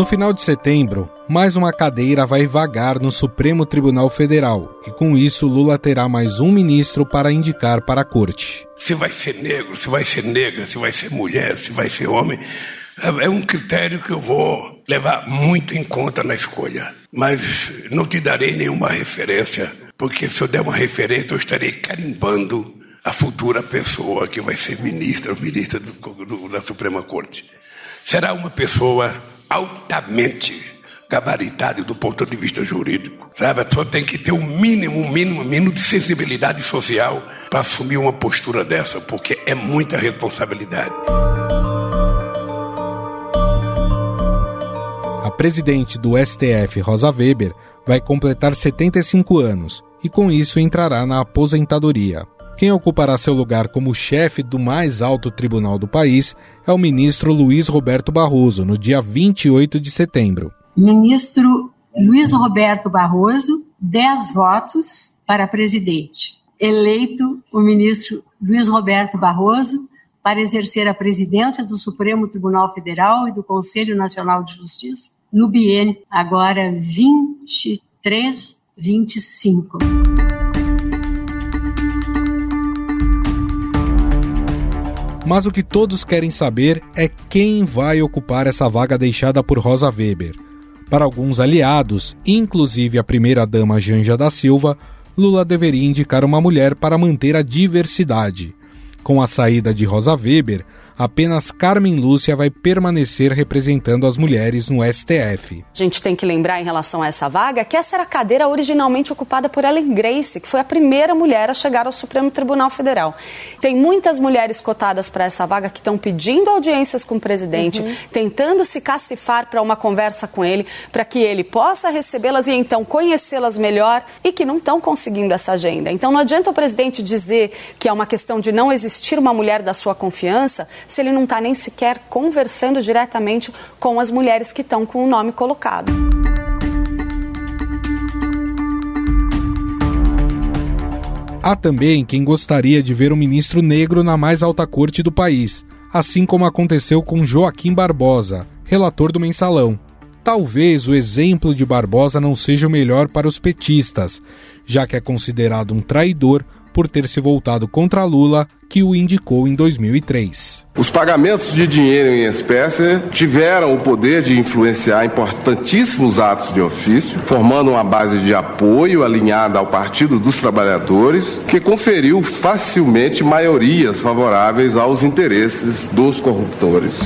No final de setembro, mais uma cadeira vai vagar no Supremo Tribunal Federal e com isso Lula terá mais um ministro para indicar para a corte. Se vai ser negro, se vai ser negra, se vai ser mulher, se vai ser homem, é um critério que eu vou levar muito em conta na escolha. Mas não te darei nenhuma referência, porque se eu der uma referência, eu estarei carimbando a futura pessoa que vai ser ministra ou ministra do, do, da Suprema Corte. Será uma pessoa altamente gabaritada do ponto de vista jurídico. Sabe? A pessoa tem que ter um mínimo, um mínimo, um mínimo de sensibilidade social para assumir uma postura dessa, porque é muita responsabilidade. A presidente do STF, Rosa Weber, vai completar 75 anos e com isso entrará na aposentadoria. Quem ocupará seu lugar como chefe do mais alto tribunal do país é o ministro Luiz Roberto Barroso, no dia 28 de setembro. Ministro Luiz Roberto Barroso, 10 votos para presidente. Eleito o ministro Luiz Roberto Barroso para exercer a presidência do Supremo Tribunal Federal e do Conselho Nacional de Justiça no biênio agora 23-25. Mas o que todos querem saber é quem vai ocupar essa vaga deixada por Rosa Weber. Para alguns aliados, inclusive a primeira-dama Janja da Silva, Lula deveria indicar uma mulher para manter a diversidade. Com a saída de Rosa Weber, apenas Carmen Lúcia vai permanecer representando as mulheres no STF. A gente tem que lembrar em relação a essa vaga que essa era a cadeira originalmente ocupada por Ellen Grace, que foi a primeira mulher a chegar ao Supremo Tribunal Federal. Tem muitas mulheres cotadas para essa vaga que estão pedindo audiências com o presidente, uhum. tentando se cacifar para uma conversa com ele, para que ele possa recebê-las e então conhecê-las melhor e que não estão conseguindo essa agenda. Então não adianta o presidente dizer que é uma questão de não existir uma mulher da sua confiança se ele não está nem sequer conversando diretamente com as mulheres que estão com o nome colocado. Há também quem gostaria de ver um ministro negro na mais alta corte do país, assim como aconteceu com Joaquim Barbosa, relator do mensalão. Talvez o exemplo de Barbosa não seja o melhor para os petistas, já que é considerado um traidor por ter se voltado contra Lula, que o indicou em 2003. Os pagamentos de dinheiro em espécie tiveram o poder de influenciar importantíssimos atos de ofício, formando uma base de apoio alinhada ao Partido dos Trabalhadores, que conferiu facilmente maiorias favoráveis aos interesses dos corruptores.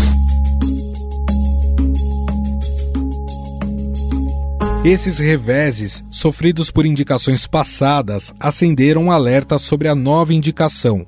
Esses reveses, sofridos por indicações passadas, acenderam um alerta sobre a nova indicação.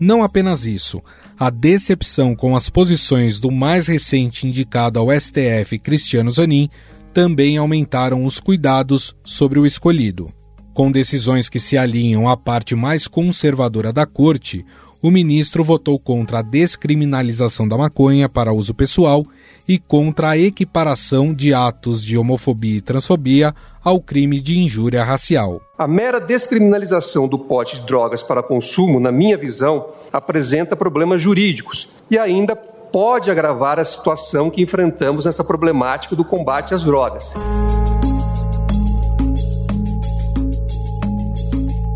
Não apenas isso, a decepção com as posições do mais recente indicado ao STF, Cristiano Zanin, também aumentaram os cuidados sobre o escolhido. Com decisões que se alinham à parte mais conservadora da corte, o ministro votou contra a descriminalização da maconha para uso pessoal e contra a equiparação de atos de homofobia e transfobia ao crime de injúria racial. A mera descriminalização do pote de drogas para consumo, na minha visão, apresenta problemas jurídicos e ainda pode agravar a situação que enfrentamos nessa problemática do combate às drogas.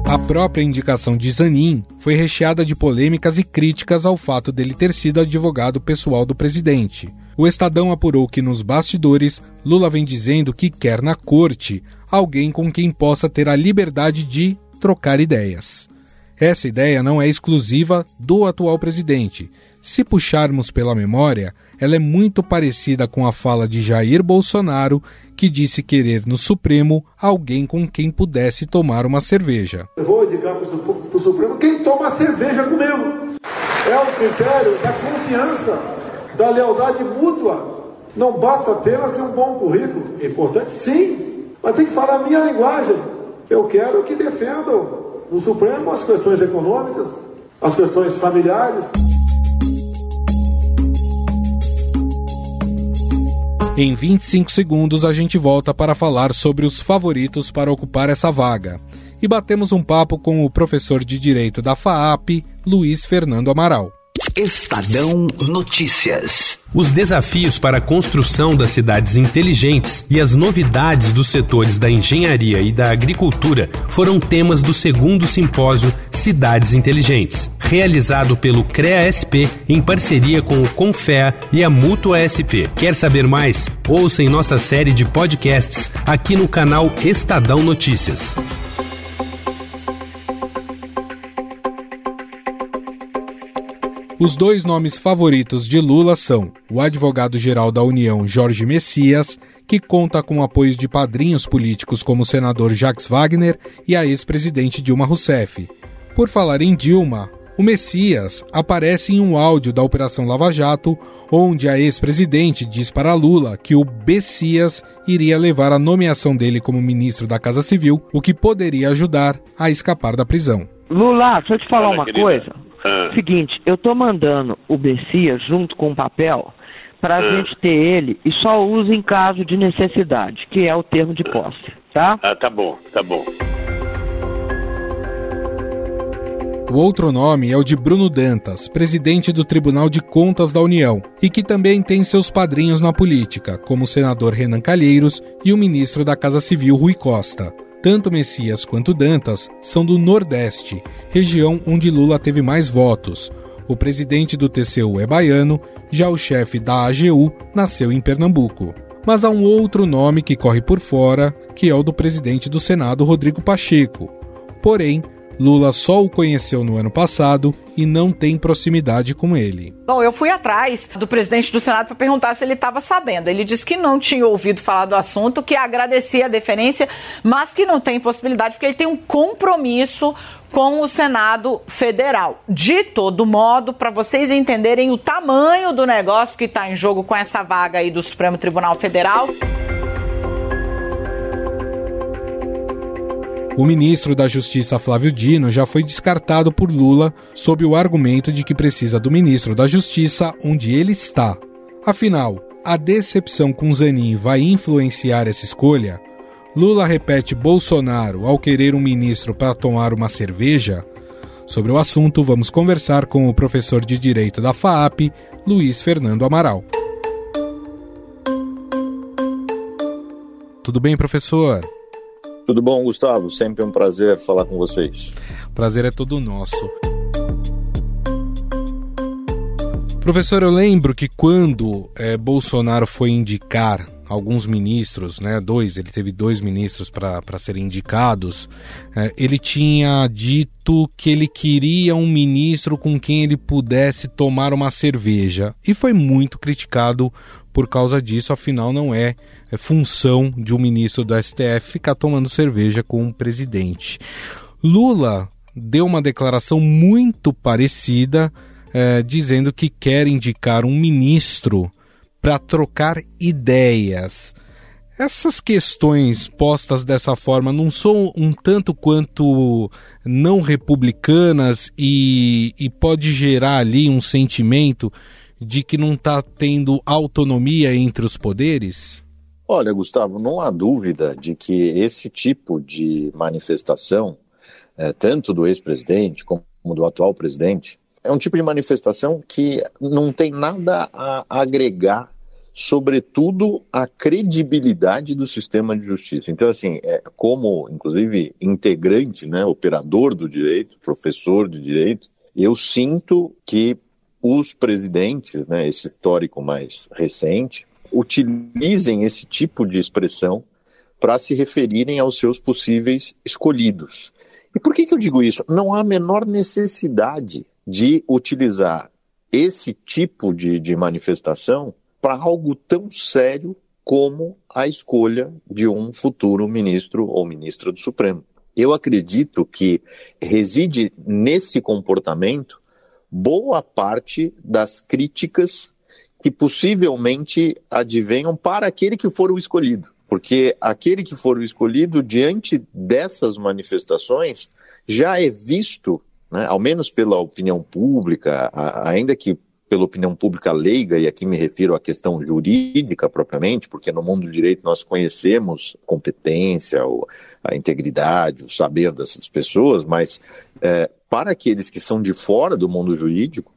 A própria indicação de Zanin foi recheada de polêmicas e críticas ao fato dele ter sido advogado pessoal do presidente. O Estadão apurou que nos bastidores, Lula vem dizendo que quer na corte alguém com quem possa ter a liberdade de trocar ideias. Essa ideia não é exclusiva do atual presidente. Se puxarmos pela memória, ela é muito parecida com a fala de Jair Bolsonaro que disse querer no Supremo alguém com quem pudesse tomar uma cerveja. Eu vou indicar para o Supremo quem toma cerveja comigo. É o critério da confiança, da lealdade mútua. Não basta apenas ter um bom currículo. É importante, sim, mas tem que falar a minha linguagem. Eu quero que defendam no Supremo as questões econômicas, as questões familiares. Em 25 segundos, a gente volta para falar sobre os favoritos para ocupar essa vaga. E batemos um papo com o professor de Direito da FAAP, Luiz Fernando Amaral. Estadão Notícias. Os desafios para a construção das cidades inteligentes e as novidades dos setores da engenharia e da agricultura foram temas do segundo simpósio Cidades Inteligentes, realizado pelo CREA-SP em parceria com o Confea e a Mútua SP. Quer saber mais? Ouça em nossa série de podcasts aqui no canal Estadão Notícias. Os dois nomes favoritos de Lula são o advogado-geral da União Jorge Messias, que conta com apoio de padrinhos políticos como o senador Jacques Wagner e a ex-presidente Dilma Rousseff. Por falar em Dilma, o Messias aparece em um áudio da Operação Lava Jato, onde a ex-presidente diz para Lula que o Messias iria levar a nomeação dele como ministro da Casa Civil, o que poderia ajudar a escapar da prisão. Lula, deixa eu te falar uma querida. coisa. Ah. Seguinte, eu tô mandando o Messias junto com o papel para a ah. gente ter ele e só usa em caso de necessidade, que é o termo de posse, tá? Ah, tá bom, tá bom. O outro nome é o de Bruno Dantas, presidente do Tribunal de Contas da União, e que também tem seus padrinhos na política, como o senador Renan Calheiros e o ministro da Casa Civil Rui Costa. Tanto Messias quanto Dantas são do Nordeste, região onde Lula teve mais votos. O presidente do TCU é baiano, já o chefe da AGU nasceu em Pernambuco. Mas há um outro nome que corre por fora, que é o do presidente do Senado, Rodrigo Pacheco. Porém, Lula só o conheceu no ano passado e não tem proximidade com ele. Bom, eu fui atrás do presidente do Senado para perguntar se ele estava sabendo. Ele disse que não tinha ouvido falar do assunto, que agradecia a deferência, mas que não tem possibilidade porque ele tem um compromisso com o Senado Federal. De todo modo, para vocês entenderem o tamanho do negócio que está em jogo com essa vaga aí do Supremo Tribunal Federal. O ministro da Justiça Flávio Dino já foi descartado por Lula sob o argumento de que precisa do ministro da Justiça onde ele está. Afinal, a decepção com Zanin vai influenciar essa escolha? Lula repete Bolsonaro ao querer um ministro para tomar uma cerveja? Sobre o assunto, vamos conversar com o professor de Direito da FAAP, Luiz Fernando Amaral. Tudo bem, professor? Tudo bom, Gustavo? Sempre um prazer falar com vocês. Prazer é todo nosso. Professor, eu lembro que quando é, Bolsonaro foi indicar alguns ministros, né, dois, ele teve dois ministros para serem indicados, é, ele tinha dito que ele queria um ministro com quem ele pudesse tomar uma cerveja. E foi muito criticado por causa disso, afinal não é, é função de um ministro do STF ficar tomando cerveja com o presidente. Lula deu uma declaração muito parecida, é, dizendo que quer indicar um ministro para trocar ideias. Essas questões postas dessa forma não são um tanto quanto não republicanas e, e pode gerar ali um sentimento de que não está tendo autonomia entre os poderes? Olha, Gustavo, não há dúvida de que esse tipo de manifestação, é, tanto do ex-presidente como do atual presidente, é um tipo de manifestação que não tem nada a agregar, sobretudo a credibilidade do sistema de justiça. Então, assim, é, como, inclusive, integrante, né, operador do direito, professor de direito, eu sinto que os presidentes, né, esse histórico mais recente, utilizem esse tipo de expressão para se referirem aos seus possíveis escolhidos. E por que, que eu digo isso? Não há a menor necessidade de utilizar esse tipo de, de manifestação para algo tão sério como a escolha de um futuro ministro ou ministra do Supremo. Eu acredito que reside nesse comportamento boa parte das críticas que possivelmente advenham para aquele que for o escolhido. Porque aquele que for o escolhido, diante dessas manifestações, já é visto, né, ao menos pela opinião pública, ainda que pela opinião pública leiga, e aqui me refiro à questão jurídica propriamente, porque no mundo do direito nós conhecemos a competência, a integridade, o saber dessas pessoas, mas é, para aqueles que são de fora do mundo jurídico,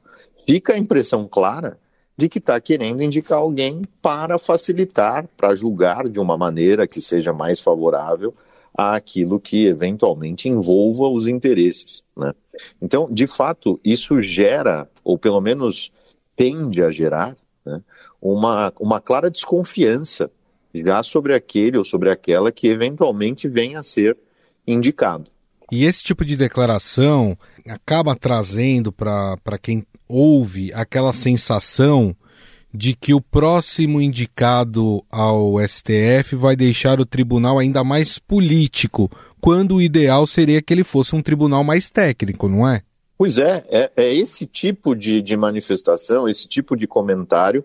fica a impressão clara de que está querendo indicar alguém para facilitar, para julgar de uma maneira que seja mais favorável àquilo que eventualmente envolva os interesses. Né? Então, de fato, isso gera, ou pelo menos tende a gerar, né, uma, uma clara desconfiança já sobre aquele ou sobre aquela que eventualmente venha a ser indicado. E esse tipo de declaração acaba trazendo para quem ouve aquela sensação de que o próximo indicado ao STF vai deixar o tribunal ainda mais político, quando o ideal seria que ele fosse um tribunal mais técnico, não é? Pois é, é, é esse tipo de, de manifestação, esse tipo de comentário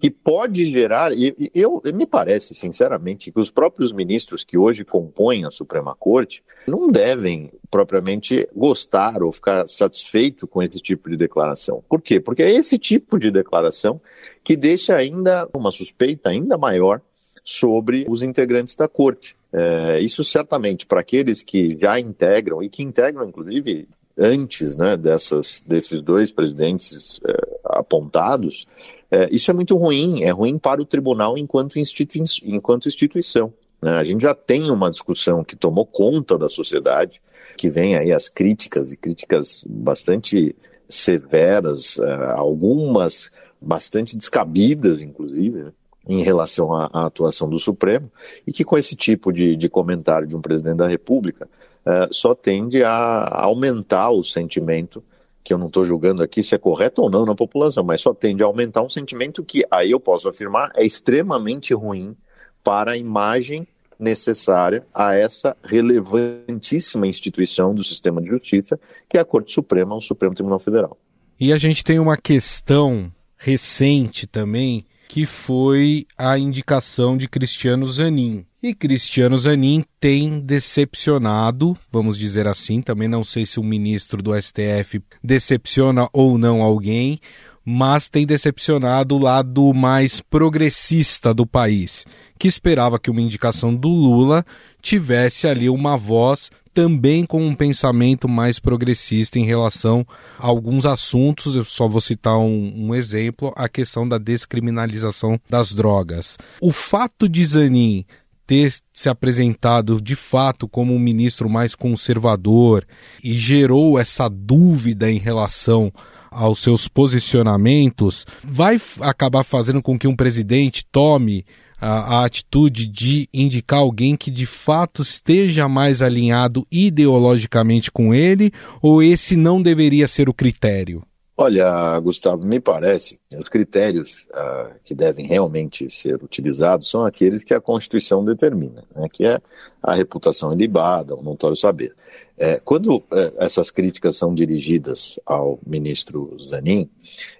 que pode gerar, e eu, me parece, sinceramente, que os próprios ministros que hoje compõem a Suprema Corte não devem propriamente gostar ou ficar satisfeito com esse tipo de declaração. Por quê? Porque é esse tipo de declaração que deixa ainda uma suspeita ainda maior sobre os integrantes da Corte. É, isso certamente para aqueles que já integram e que integram, inclusive, antes né, dessas, desses dois presidentes é, apontados, é, isso é muito ruim, é ruim para o tribunal enquanto, institui enquanto instituição. Né? A gente já tem uma discussão que tomou conta da sociedade, que vem aí as críticas, e críticas bastante severas, é, algumas bastante descabidas, inclusive, né? em relação à, à, atuação do Supremo, e que com esse tipo de, de comentário de um presidente da República é, só tende a aumentar o sentimento que eu não estou julgando aqui se é correto ou não na população, mas só tende a aumentar um sentimento que, aí eu posso afirmar, é extremamente ruim para a imagem necessária a essa relevantíssima instituição do sistema de justiça, que é a Corte Suprema, o Supremo Tribunal Federal. E a gente tem uma questão recente também, que foi a indicação de Cristiano Zanin. E Cristiano Zanin tem decepcionado, vamos dizer assim, também não sei se o ministro do STF decepciona ou não alguém, mas tem decepcionado o lado mais progressista do país, que esperava que uma indicação do Lula tivesse ali uma voz também com um pensamento mais progressista em relação a alguns assuntos. Eu só vou citar um, um exemplo: a questão da descriminalização das drogas. O fato de Zanin ter se apresentado de fato como um ministro mais conservador e gerou essa dúvida em relação aos seus posicionamentos, vai acabar fazendo com que um presidente tome a, a, atitude de indicar alguém que de fato esteja mais alinhado ideologicamente com ele, ou esse não deveria ser o critério? Olha, Gustavo, me parece que os critérios uh, que devem realmente ser utilizados são aqueles que a Constituição determina, né, que é a reputação ilibada, o notório saber. É, quando é, essas críticas são dirigidas ao ministro Zanin,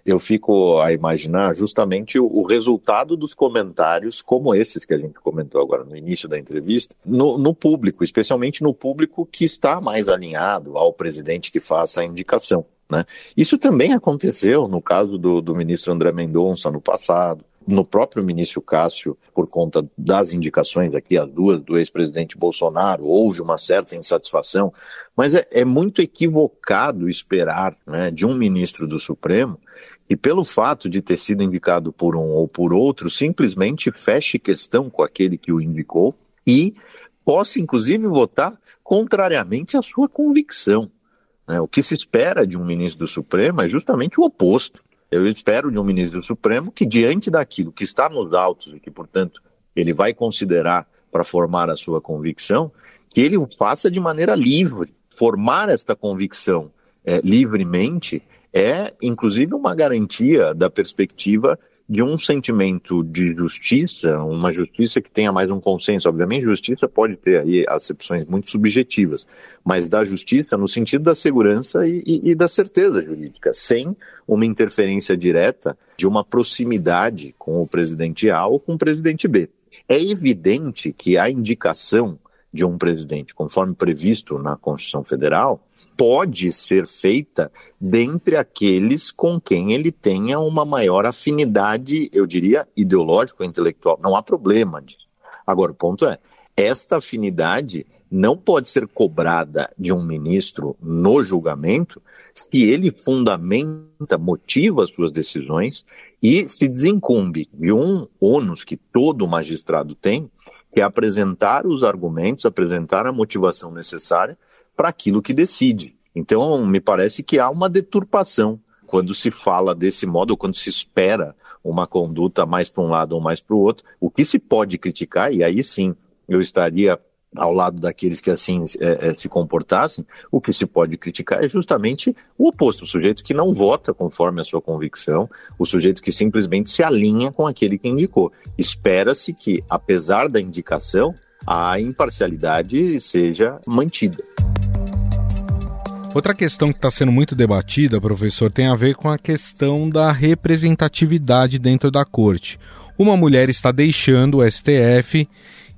eu fico a imaginar justamente o, o, resultado dos comentários como esses que a gente comentou agora no início da entrevista, no, no, público, especialmente no público que está mais alinhado ao presidente que faça a indicação. Né? Isso também aconteceu no caso do, do ministro André Mendonça no passado, no próprio ministro Cássio, por conta das indicações aqui, as duas do ex-presidente Bolsonaro, houve uma certa insatisfação, mas é, é muito equivocado esperar né, de um ministro do Supremo e pelo fato de ter sido indicado por um ou por outro, simplesmente feche questão com aquele que o indicou e possa, inclusive, votar contrariamente à sua convicção. Né? O que se espera de um ministro do Supremo é justamente o oposto. Eu espero de um ministro do Supremo que, diante daquilo que está nos autos e que, portanto, ele vai considerar para formar a sua convicção, que ele o faça de maneira livre. Formar esta convicção é, livremente é, inclusive, uma garantia da perspectiva de um sentimento de justiça, uma justiça que tenha mais um consenso. Obviamente, justiça pode ter aí acepções muito subjetivas, mas da justiça no sentido da segurança e, e, e da certeza jurídica, sem uma interferência direta de uma proximidade com o presidente A ou com o presidente B. É evidente que a indicação de um presidente, conforme previsto na Constituição Federal, pode ser feita dentre aqueles com quem ele tenha uma maior afinidade, eu diria, ideológica ou intelectual. Não há problema disso. Agora, o ponto é, esta afinidade não pode ser cobrada de um ministro no julgamento se ele fundamenta, motiva as suas decisões e se desincumbe de um ônus que todo magistrado tem, que é apresentar os argumentos, apresentar a motivação necessária para aquilo que decide. Então, me parece que há uma deturpação quando se fala desse modo, ou quando se espera uma conduta mais para um lado ou mais para o outro. O que se pode criticar, e aí sim eu estaria ao lado daqueles que assim é, é, se comportassem, o que se pode criticar é justamente o oposto, o sujeito que não vota conforme a sua convicção, o sujeito que simplesmente se alinha com aquele que indicou. Espera-se que, apesar da indicação, a imparcialidade seja mantida. Outra questão que está sendo muito debatida, professor, tem a ver com a questão da representatividade dentro da corte. Uma mulher está deixando o STF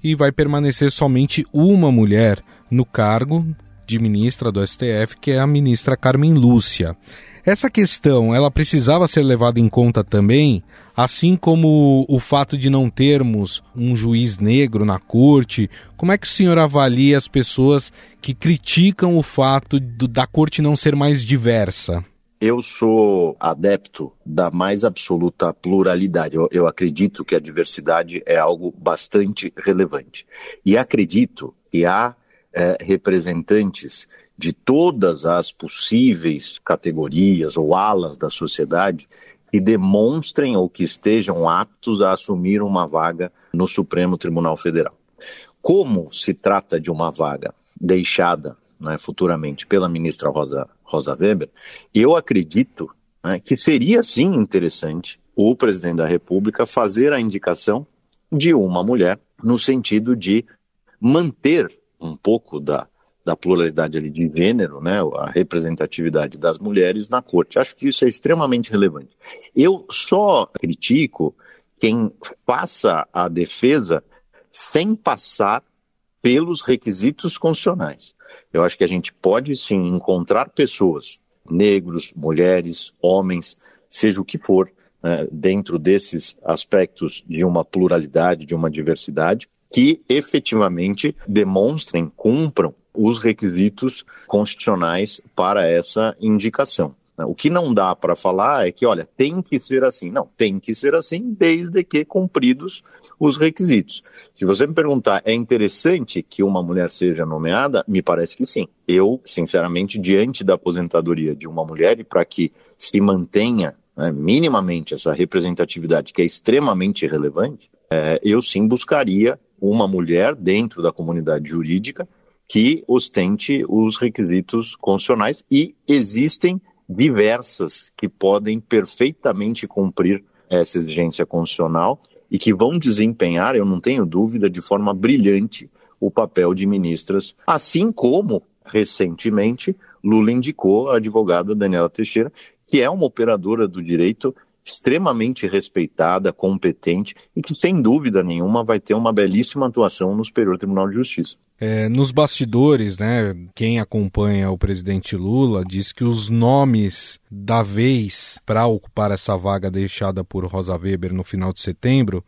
e vai permanecer somente uma mulher no cargo de ministra do STF, que é a ministra Carmen Lúcia. Essa questão, ela precisava ser levada em conta também, assim como o fato de não termos um juiz negro na corte. Como é que o senhor avalia as pessoas que criticam o fato do, da corte não ser mais diversa? Eu sou adepto da mais absoluta pluralidade. Eu, eu, acredito que a diversidade é algo bastante relevante. E acredito que há é, representantes de todas as possíveis categorias ou alas da sociedade que demonstrem ou que estejam aptos a assumir uma vaga no Supremo Tribunal Federal. Como se trata de uma vaga deixada né, futuramente pela ministra Rosa, Rosa Weber, eu acredito né, que seria sim interessante o presidente da República fazer a indicação de uma mulher no sentido de manter um pouco da, da pluralidade ali de gênero, né, a representatividade das mulheres na corte. Acho que isso é extremamente relevante. Eu só critico quem faça a defesa sem passar pelos requisitos constitucionais. Eu acho que a gente pode sim encontrar pessoas, negros, mulheres, homens, seja o que for, né, dentro desses aspectos de uma pluralidade, de uma diversidade, que efetivamente demonstrem, cumpram os requisitos constitucionais para essa indicação. O que não dá para falar é que, olha, tem que ser assim. Não, tem que ser assim desde que cumpridos os requisitos. Se você me perguntar, é interessante que uma mulher seja nomeada? Me parece que sim. Eu, sinceramente, diante da aposentadoria de uma mulher e para que se mantenha né, minimamente essa representatividade que é extremamente relevante, é, eu sim buscaria uma mulher dentro da comunidade jurídica que ostente os requisitos constitucionais e existem diversas que podem perfeitamente cumprir essa exigência constitucional e que vão desempenhar, eu não tenho dúvida, de forma brilhante o papel de ministras, assim como, recentemente, Lula indicou a advogada Daniela Teixeira, que é uma operadora do direito extremamente respeitada, competente e que, sem dúvida nenhuma, vai ter uma belíssima atuação no Superior Tribunal de Justiça. É, nos bastidores, né, quem acompanha o presidente Lula diz que os nomes da vez para ocupar essa vaga deixada por Rosa Weber no final de setembro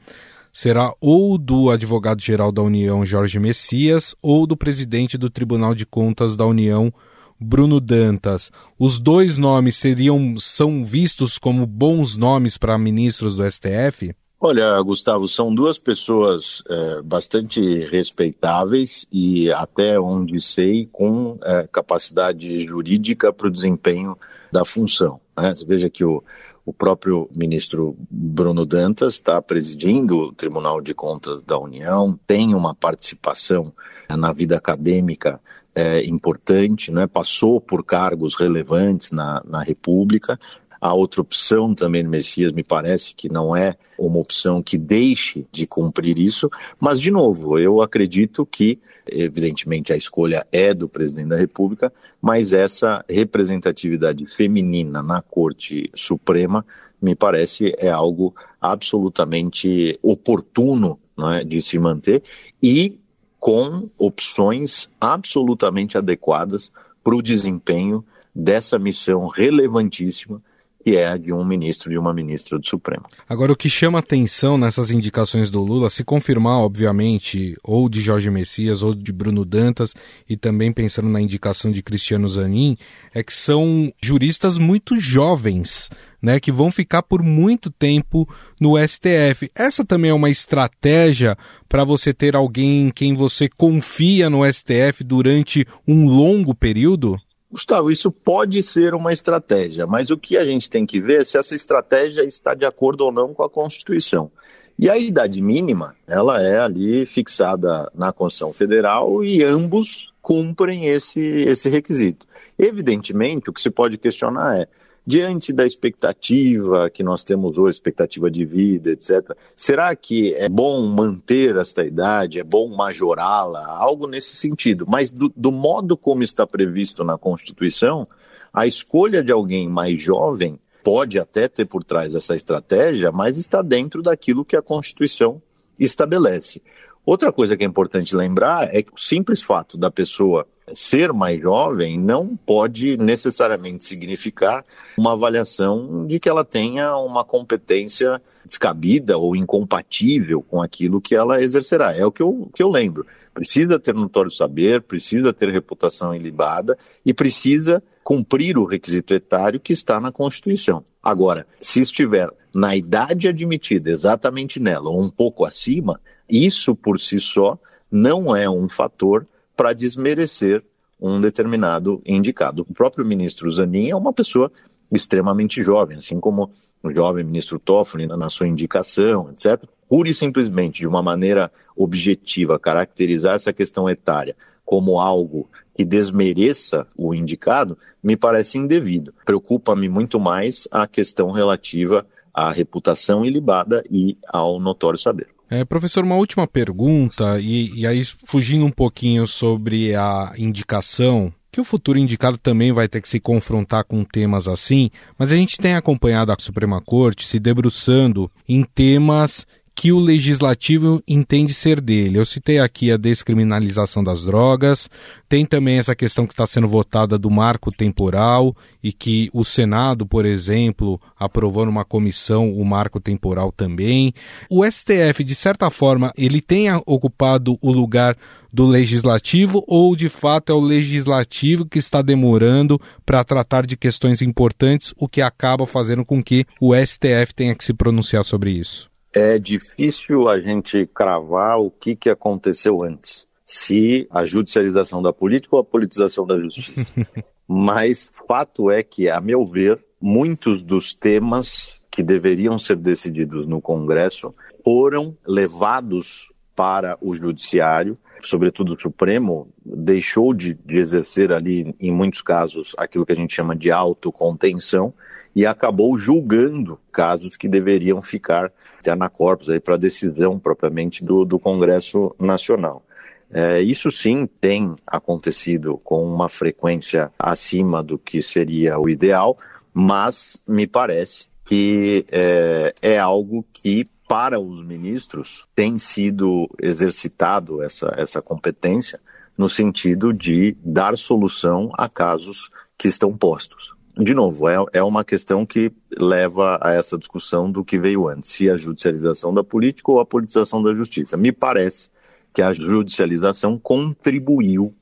será ou do advogado-geral da União, Jorge Messias, ou do presidente do Tribunal de Contas da União, Bruno Dantas. Os dois nomes seriam são vistos como bons nomes para ministros do STF? Olha, Gustavo, são duas pessoas é, bastante respeitáveis e até onde sei com é, capacidade jurídica para o desempenho da função. Né? Você veja que o, o próprio ministro Bruno Dantas está presidindo o Tribunal de Contas da União, tem uma participação é, na vida acadêmica é, importante, né? passou por cargos relevantes na, na República. A outra opção também do Messias me parece que não é uma opção que deixe de cumprir isso, mas, de novo, eu acredito que, evidentemente, a escolha é do presidente da República, mas essa representatividade feminina na Corte Suprema me parece é algo absolutamente oportuno é, de se manter e com opções absolutamente adequadas para o desempenho dessa missão relevantíssima que é a de um ministro de uma ministra do Supremo. Agora, o que chama atenção nessas indicações do Lula, se confirmar, obviamente, ou de Jorge Messias ou de Bruno Dantas, e também pensando na indicação de Cristiano Zanin, é que são juristas muito jovens. Né, que vão ficar por muito tempo no STF. Essa também é uma estratégia para você ter alguém em quem você confia no STF durante um longo período? Gustavo, isso pode ser uma estratégia, mas o que a gente tem que ver é se essa estratégia está de acordo ou não com a Constituição. E a idade mínima, ela é ali fixada na Constituição Federal e ambos cumprem esse, esse requisito. Evidentemente, o que se pode questionar é diante da expectativa que nós temos hoje, expectativa de vida, etc., será que é bom manter esta idade, é bom majorá-la? Algo nesse sentido. Mas do, do modo como está previsto na Constituição, a escolha de alguém mais jovem pode até ter por trás essa estratégia, mas está dentro daquilo que a Constituição estabelece. Outra coisa que é importante lembrar é que o simples fato da pessoa ser mais jovem não pode necessariamente significar uma avaliação de que ela tenha uma competência descabida ou incompatível com aquilo que ela exercerá. É o que eu, que eu lembro. Precisa ter notório saber, precisa ter reputação ilibada e precisa cumprir o requisito etário que está na Constituição. Agora, se estiver na idade admitida exatamente nela ou um pouco acima, isso por si só não é um fator para desmerecer um determinado indicado. O próprio ministro Zanin é uma pessoa extremamente jovem, assim como o jovem ministro Toffoli na sua indicação, etc. Pura e simplesmente, de uma maneira objetiva, caracterizar essa questão etária como algo que desmereça o indicado, me parece indevido. Preocupa-me muito mais a questão relativa à reputação ilibada e ao notório saber. É, professor, uma última pergunta, e, e aí fugindo um pouquinho sobre a indicação, que o futuro indicado também vai ter que se confrontar com temas assim, mas a gente tem acompanhado a Suprema Corte se debruçando em temas que o legislativo entende ser dele. Eu citei aqui a descriminalização das drogas, tem também essa questão que está sendo votada do marco temporal e que o Senado, por exemplo, aprovou numa comissão o marco temporal também. O STF, de certa forma, ele tem ocupado o lugar do legislativo ou de fato é o legislativo que está demorando para tratar de questões importantes, o que acaba fazendo com que o STF tenha que se pronunciar sobre isso? É difícil a gente cravar o que, que aconteceu antes. Se a judicialização da política ou a politização da justiça. Mas fato é que, a meu ver, muitos dos temas que deveriam ser decididos no Congresso foram levados para o Judiciário, sobretudo o Supremo, deixou de, de exercer ali, em muitos casos, aquilo que a gente chama de autocontenção e acabou julgando casos que deveriam ficar na corpus para decisão propriamente do, do Congresso Nacional. É, isso sim tem acontecido com uma frequência acima do que seria o ideal, mas me parece que é, é algo que para os ministros tem sido exercitado essa, essa competência no sentido de dar solução a casos que estão postos de novo, é, é uma questão que leva a essa discussão do que veio antes, se a judicialização da política ou a politização da justiça. Me parece que a judicialização contribuiu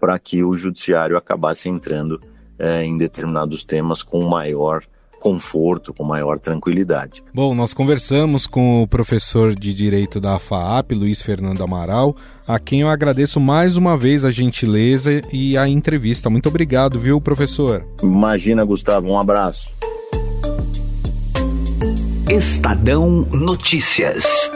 para que o judiciário acabasse entrando é, em determinados temas com maior conforto, com maior tranquilidade. Bom, nós conversamos com o professor de Direito da FAAP, Luiz Fernando Amaral, a quem eu agradeço mais uma vez a gentileza e a entrevista. Muito obrigado, viu, professor? Imagina, Gustavo, um abraço. Estadão Notícias.